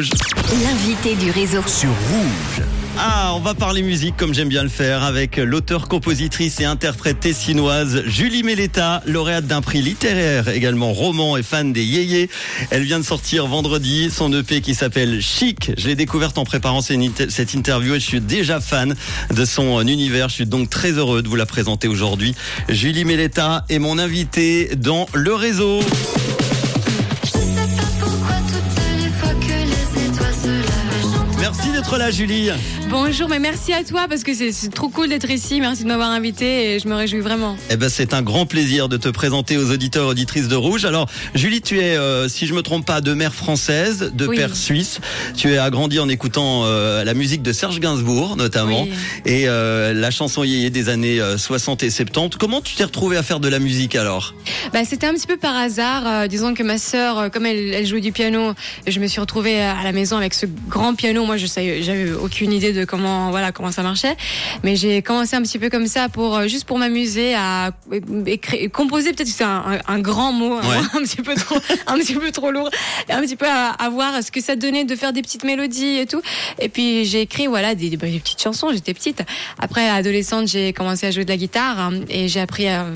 Rouge. L'invité du réseau. Sur Rouge. Ah, on va parler musique comme j'aime bien le faire avec l'auteur, compositrice et interprète tessinoise Julie Méletta, lauréate d'un prix littéraire, également roman et fan des yéyés. Elle vient de sortir vendredi son EP qui s'appelle Chic. Je l'ai découverte en préparant cette interview et je suis déjà fan de son univers. Je suis donc très heureux de vous la présenter aujourd'hui. Julie Méletta est mon invitée dans le réseau. you d'être là, Julie. Bonjour, mais merci à toi parce que c'est trop cool d'être ici. Merci de m'avoir invité et je me réjouis vraiment. Eh ben, c'est un grand plaisir de te présenter aux auditeurs auditrices de Rouge. Alors, Julie, tu es, euh, si je me trompe pas, de mère française, de père suisse. Tu es agrandi en écoutant euh, la musique de Serge Gainsbourg, notamment, et euh, la chanson yéyé des années 60 et 70. Comment tu t'es retrouvée à faire de la musique alors? Bah, C'était un petit peu par hasard. disons que ma sœur, comme elle, elle jouait du piano, je me suis retrouvée à la maison avec ce grand piano. Moi, je savais, j'avais aucune idée de comment voilà comment ça marchait. Mais j'ai commencé un petit peu comme ça pour euh, juste pour m'amuser à écrire, composer peut-être c'est un, grand mot, hein, un petit peu trop un petit peu trop lourd, un petit peu à, voir ce que ça donnait de faire des petites mélodies et tout. Et puis j'ai écrit voilà des, des petites chansons. J'étais petite. Après adolescente, j'ai commencé à jouer de la guitare hein, et j'ai appris à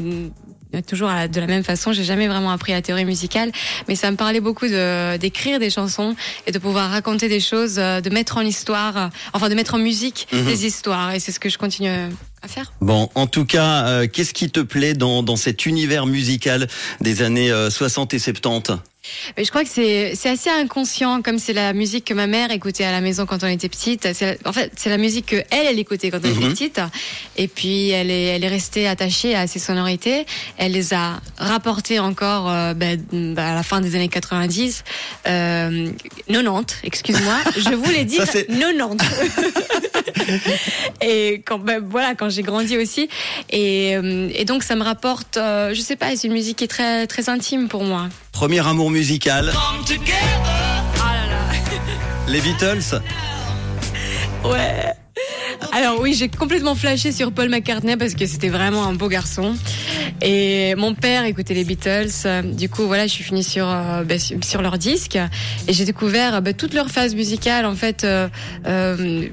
toujours de la même façon. J'ai jamais vraiment appris la théorie musicale, mais ça me parlait beaucoup d'écrire des chansons et de pouvoir raconter des choses, euh, de mettre en histoire, euh, enfin de mettre en musique mhm. des histoires. Et c'est ce que je continue à faire. Bon, en tout cas, euh, qu'est-ce qui te plaît dans, dans cet univers musical des années 60 et 70 mais je crois que c'est c'est assez inconscient, comme c'est la musique que ma mère écoutait à la maison quand on était petite. En fait, c'est la musique que elle, elle écoutait quand on était mhm. petite. Et puis elle est elle est restée attachée à ces sonorités. Elle les a rapportées encore euh, ben, ben, à la fin des années 90, euh, 90. Excuse-moi, je voulais dire 90. et quand ben, voilà, quand j'ai grandi aussi, et, euh, et donc ça me rapporte, euh, je sais pas, c'est une musique qui est très très intime pour moi. Premier amour musical. Les Beatles. Ouais. Alors oui, j'ai complètement flashé sur Paul McCartney parce que c'était vraiment un beau garçon. Et mon père écoutait les Beatles. Du coup, voilà, je suis finie sur euh, bah, sur leur disque et j'ai découvert bah, toute leur phase musicale en fait. Euh, euh,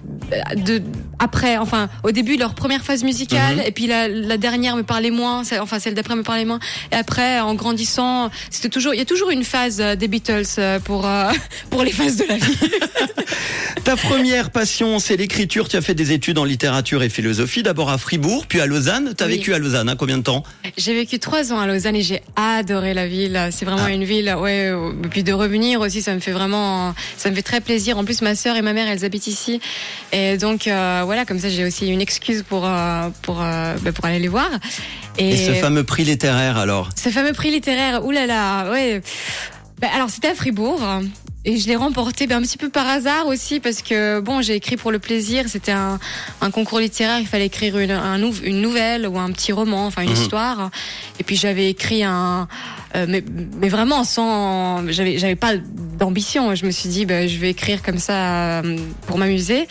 de après, enfin, au début leur première phase musicale mhm. et puis la, la, dernière me parlait moins. Enfin, celle d'après me parlait moins. Et après, en grandissant, c'était toujours, il y a toujours une phase des Beatles pour pour les phases de la vie. Ta première passion, c'est l'écriture. Tu as fait des études en littérature et philosophie, d'abord à Fribourg, puis à Lausanne. Tu as vécu à Lausanne, hein, combien de temps? J'ai vécu trois ans à Lausanne et j'ai adoré la ville. C'est vraiment ah. une ville, ouais. Et puis de revenir aussi, ça me fait vraiment, ça me fait très plaisir. En plus, ma sœur et ma mère, elles habitent ici, et donc euh, voilà, comme ça, j'ai aussi une excuse pour euh, pour euh, bah, pour aller les voir. Et, ce fameux prix littéraire alors? Ce fameux prix littéraire, oulala, ouais. Bah, alors c'était à Fribourg. Et je l'ai remporté ben, un petit peu par hasard aussi parce que bon j'ai écrit pour le plaisir. C'était un, un, concours littéraire. Il fallait écrire une, un, une nouvelle ou un petit roman enfin une mhm. histoire. Et puis j'avais écrit un euh, mais, mais vraiment sans j'avais j'avais pas d'ambition. Je me suis dit ben, je vais écrire comme ça euh, pour m'amuser.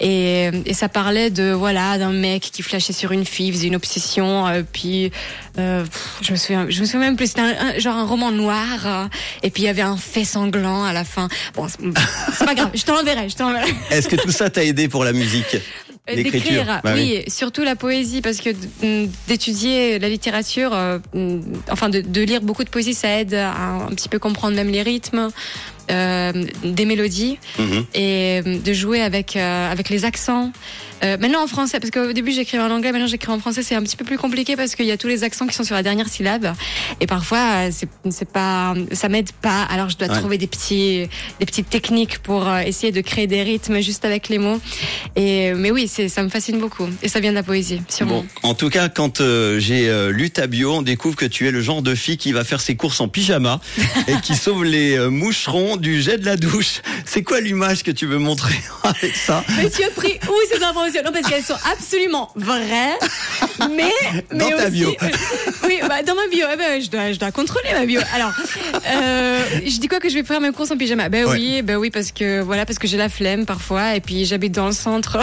Et, et ça parlait de voilà d'un mec qui flashait sur une fille faisait une obsession euh, puis je me souviens je me souviens même plus. C'était genre un roman noir et puis il y avait un fait sanglant à la fin. Bon, c'est pas grave, je t'enverrai, je t'enverrai. Est-ce que tout ça t'a aidé pour la musique? euh, D'écrire, bah oui, surtout la poésie, parce que d'étudier la littérature, euh, enfin de, de, lire beaucoup de poésie, ça aide à un petit peu comprendre même les rythmes, euh, des mélodies mhm. et euh, de jouer avec euh, avec les accents. Euh, maintenant en français, parce qu'au début j'écrivais en anglais, maintenant j'écris en français, c'est un petit peu plus compliqué parce qu'il y a tous les accents qui sont sur la dernière syllabe et parfois c'est c'est pas ça m'aide pas. Alors je dois trouver des petits des petites techniques pour essayer de créer des rythmes juste avec les mots. Et mais oui, ça me fascine beaucoup et ça vient de la poésie. Sûrement. Bon, en tout cas, quand j'ai lu ta bio, on découvre que tu es le genre de fille qui va faire ses courses en pyjama et qui sauve les moucherons du jet de la douche. C'est quoi l'image que tu veux montrer avec ça? Mais tu as pris où ces Non, parce qu'elles sont absolument vraies, mais, mais dans ta bio. oui, bah, dans ma bio. Eh ben, je dois, je dois contrôler ma bio. Alors, euh, je dis quoi que je vais faire mes courses en pyjama? Ben oui, ben oui, parce que voilà, parce que j'ai la flemme parfois, et puis j'habite dans le centre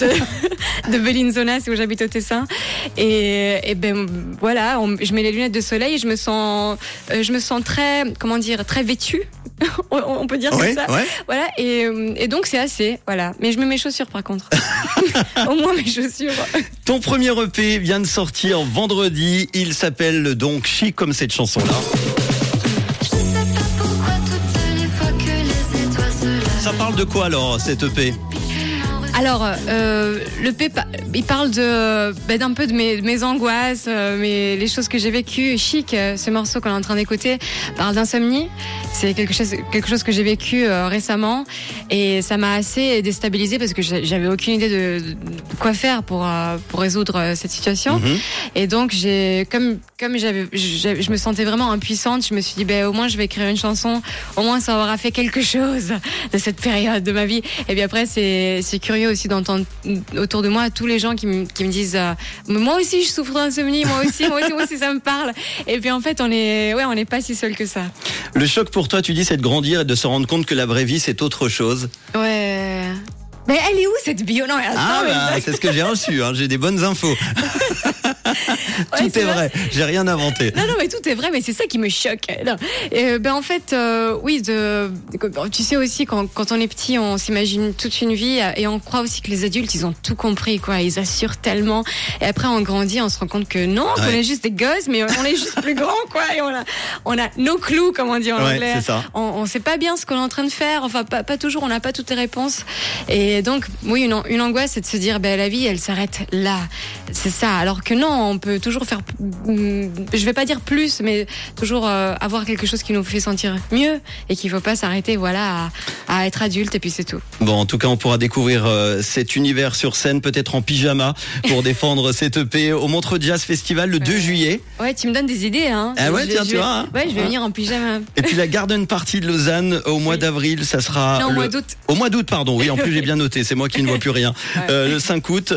de, de Bellinzona, c'est où j'habite au Tessin, et, et ben voilà, je mets les lunettes de soleil, et je me sens, euh, je me sens très, comment dire, très vêtue on, on peut dire comme ça. ouais. Voilà, et, euh, et donc c'est assez, voilà. Mais je mets mes chaussures par contre. Au moins mes chaussures. Ton premier EP vient de sortir vendredi. Il s'appelle donc Chic comme cette chanson-là. Je sais pas pourquoi toutes les fois que les étoiles se lèvent. Ça parle de quoi alors, cet EP Alors, euh, le P, il parle de ben, d'un peu de mes, de mes angoisses, euh, mes, les choses que j'ai vécues. Chic, euh, ce morceau qu'on est en train d'écouter, parle d'insomnie. C'est quelque chose, quelque chose que j'ai vécu euh, récemment et ça m'a assez déstabilisée parce que j'a- j'avais aucune idée de, de quoi faire pour euh, pour résoudre cette situation. Mhm. Et donc j'ai comme comme j'avais j'avais- je me sentais vraiment impuissante, je me suis dit ben au moins je vais écrire une chanson, au moins ça aura fait quelque chose de cette période de ma vie. Et puis après c'est c'est curieux aussi d'entendre autour de moi tous les gens qui me qui me disent euh, moi aussi je souffre d'insomnie, moi aussi moi aussi moi aussi ça me parle. Et puis en fait on est ouais on n'est pas si seul que ça. Le choc pour toi, tu dis, c'est de grandir et de se rendre compte que la vraie vie, c'est autre chose. Ouais. Mais elle est où cette bio? Non, attends, Ah, bah, c'est ce que j'ai reçu. hein. J'ai des bonnes infos. Tout est vrai. vrai. J'ai rien inventé. Non, non, mais tout est vrai, mais c'est ça qui me choque. Non. Et, ben, en fait, euh, oui, de, tu sais aussi, quand, quand on est petit, on s'imagine toute une vie et on croit aussi que les adultes, ils ont tout compris, quoi. Ils assurent tellement. Et après, on grandit, on se rend compte que non, qu'on Ouais. est juste des gosses, mais on est juste plus grands, quoi. Et on a, on a nos clous, comme on dit en Ouais, anglais. ça. On, on sait pas bien ce qu'on est en train de faire. Enfin, pas, pas toujours, on n'a pas toutes les réponses. Et donc, oui, une, une angoisse, c'est de se dire, ben, la vie, elle s'arrête là. C'est ça. Alors que non, on peut toujours faire, mm, je vais pas dire plus, mais toujours euh, avoir quelque chose qui nous fait sentir mieux et qu'il faut pas s'arrêter, voilà, à, à être adulte et puis c'est tout. Bon, en tout cas, on pourra découvrir euh, cet univers sur scène, peut-être en pyjama, pour défendre cet EP au Montreux Jazz Festival le 2 Ouais. juillet. Ouais, tu me donnes des idées, hein. Ah ouais, Je- tiens, je tu vois, hein. Ouais, je vais venir en pyjama. Et puis la Garden Party de Lausanne au mois Oui. d'avril, ça sera Non, au le- mois d'août. Au mois d'août, pardon. Oui, en plus j'ai bien noté. C'est moi qui ne vois plus rien. Ouais. Euh, le 5 août.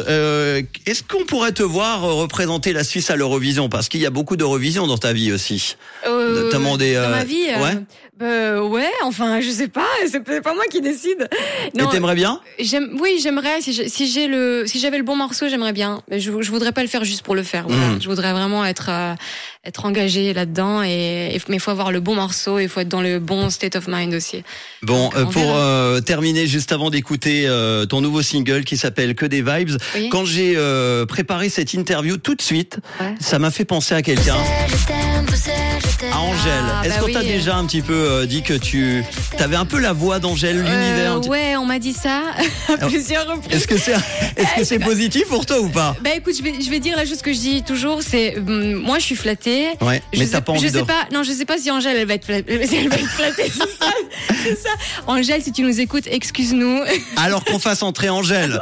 Est-ce qu'on pourrait te voir représenter la Suisse à l'Eurovision Parce qu'il y a beaucoup d'Eurovision dans ta vie aussi. Euh, Notamment des, Dans euh, ma vie. euh, ouais. Bah, ouais, enfin, je sais pas, c'est pas moi qui décide. Et t'aimerais bien J'aime, oui, j'aimerais. Si j'ai si le, si j'avais le bon morceau, j'aimerais bien. Mais je, je voudrais pas le faire juste pour le faire. Voilà. Mhm. Je voudrais vraiment être, euh, être engagé là-dedans. Et, et- mais il faut avoir le bon morceau. Il faut être dans le bon state of mind aussi. Bon, Donc, euh, pour euh, terminer, juste avant d'écouter euh, ton nouveau single qui s'appelle Que des vibes, Oui. quand j'ai euh, préparé cette interview tout de suite, Ouais. ça m'a fait penser à quelqu'un, à Angèle. Ah, Est-ce bah qu'on t'a oui. déjà un petit peu euh, dit que tu avais un peu la voix d'Angèle, l'univers Euh, ouais, on m'a dit ça à plusieurs reprises. Est-ce que c'est est-ce que c'est positif pour toi ou pas? Bah écoute, je vais, je vais dire la chose que je dis toujours, c'est hum, moi je suis flattée. Ouais, Je mais sais, t'as pas je envie sais de pas, non, je sais pas si Angèle elle va être flattée. si elle va être flattée, c'est ça, c'est ça. Angèle, si tu nous écoutes, excuse-nous. Alors qu'on fasse entrer Angèle,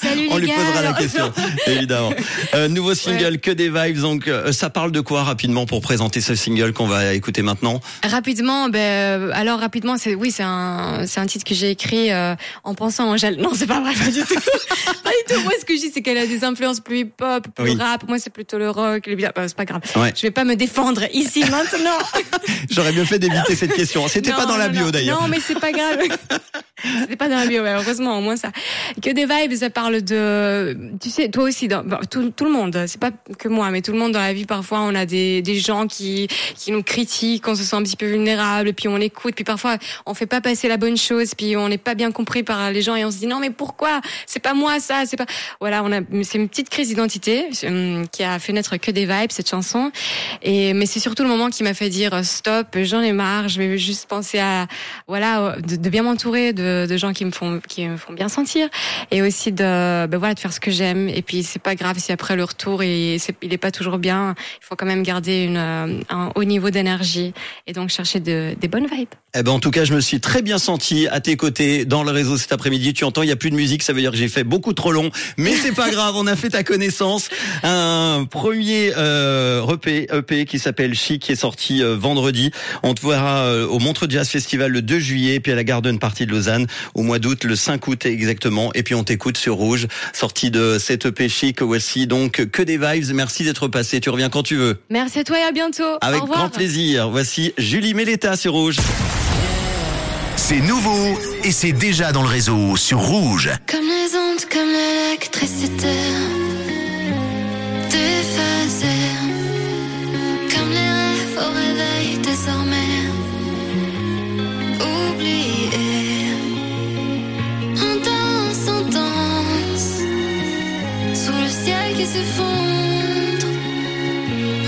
Salut on les lui gars. posera la Alors, question, évidemment. Euh, nouveau single, que des vibes. Donc, euh, ça parle de quoi rapidement pour présenter ce single qu'on va écouter maintenant Rapidement, ben euh, alors rapidement, c'est oui, c'est un c'est un titre que j'ai écrit euh, en pensant à Angèle. Non, c'est pas vrai, pas du tout. pas du tout. Moi, ce que je dis, c'est qu'elle a des influences plus hip-hop, plus Oui. rap. Moi, c'est plutôt le rock. Les... bah, c'est pas grave. Ouais. Je vais pas me défendre ici maintenant. J'aurais bien fait d'éviter cette question. C'était pas Non, dans la bio non. d'ailleurs. Non, mais c'est pas grave. C'était pas dans la bio, heureusement, au moins ça. Que des vibes, ça parle de, tu sais, toi aussi, tout, tout le monde, c'est pas que moi, mais tout le monde dans la vie, parfois, on a des, des gens qui, qui nous critiquent, on se sent un petit peu vulnérable, puis on écoute, puis parfois, on fait pas passer la bonne chose, puis on n'est pas bien compris par les gens et on se dit, non, mais pourquoi? C'est pas moi, ça, c'est pas, voilà, on a, c'est une petite crise d'identité, euh, qui a fait naître que des vibes, cette chanson. Et, mais c'est surtout le moment qui m'a fait dire, stop, j'en ai marre, je vais juste penser à, voilà, de, de bien m'entourer de, de gens qui me font qui me font bien sentir. Et aussi de ben voilà de faire ce que j'aime. Et puis c'est pas grave si après le retour et c'est, il est pas toujours bien. Il faut quand même garder euh, un haut niveau d'énergie et donc chercher de, des bonnes vibes. Eh ben, en tout cas, je me suis très bien senti à tes côtés dans le réseau cet après-midi. Tu entends, il y a plus de musique, ça veut dire que j'ai fait beaucoup trop long, mais c'est pas grave, on a fait ta connaissance. Un premier euh, EP, EP qui s'appelle Chic, qui est sorti euh, vendredi. On te verra euh, au Montreux Jazz Festival le 2 juillet, puis à la Garden Party de Lausanne au mois d'août, le 5 août exactement. Et puis on t'écoute sur Rouge, sorti de cet EP Chic. Voici donc que des vibes. Merci d'être passé. Tu reviens quand tu veux. merci à toi et à bientôt Avec Au revoir. grand plaisir. Voici Julie Méletta sur Rouge. C'est nouveau et c'est déjà dans le réseau sur Rouge. Comme les ondes, comme l'électricité. Déphasées. s'effondre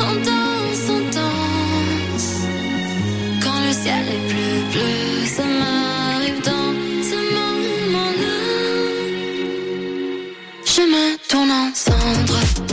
en danse, en danse. Quand le ciel est plus bleu, ça m'arrive dans ce moment-là. Je me tourne en cendres.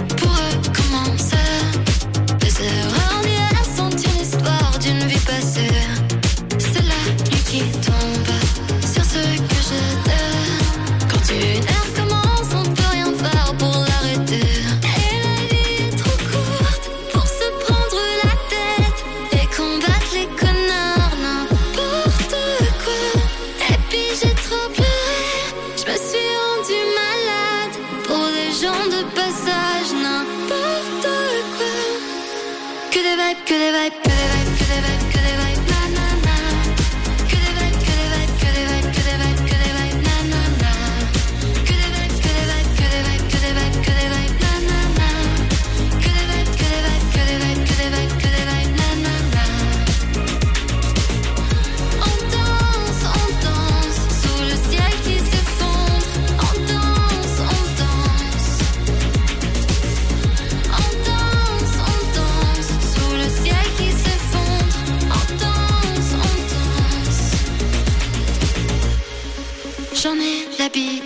vibe, que des vibes.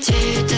attitude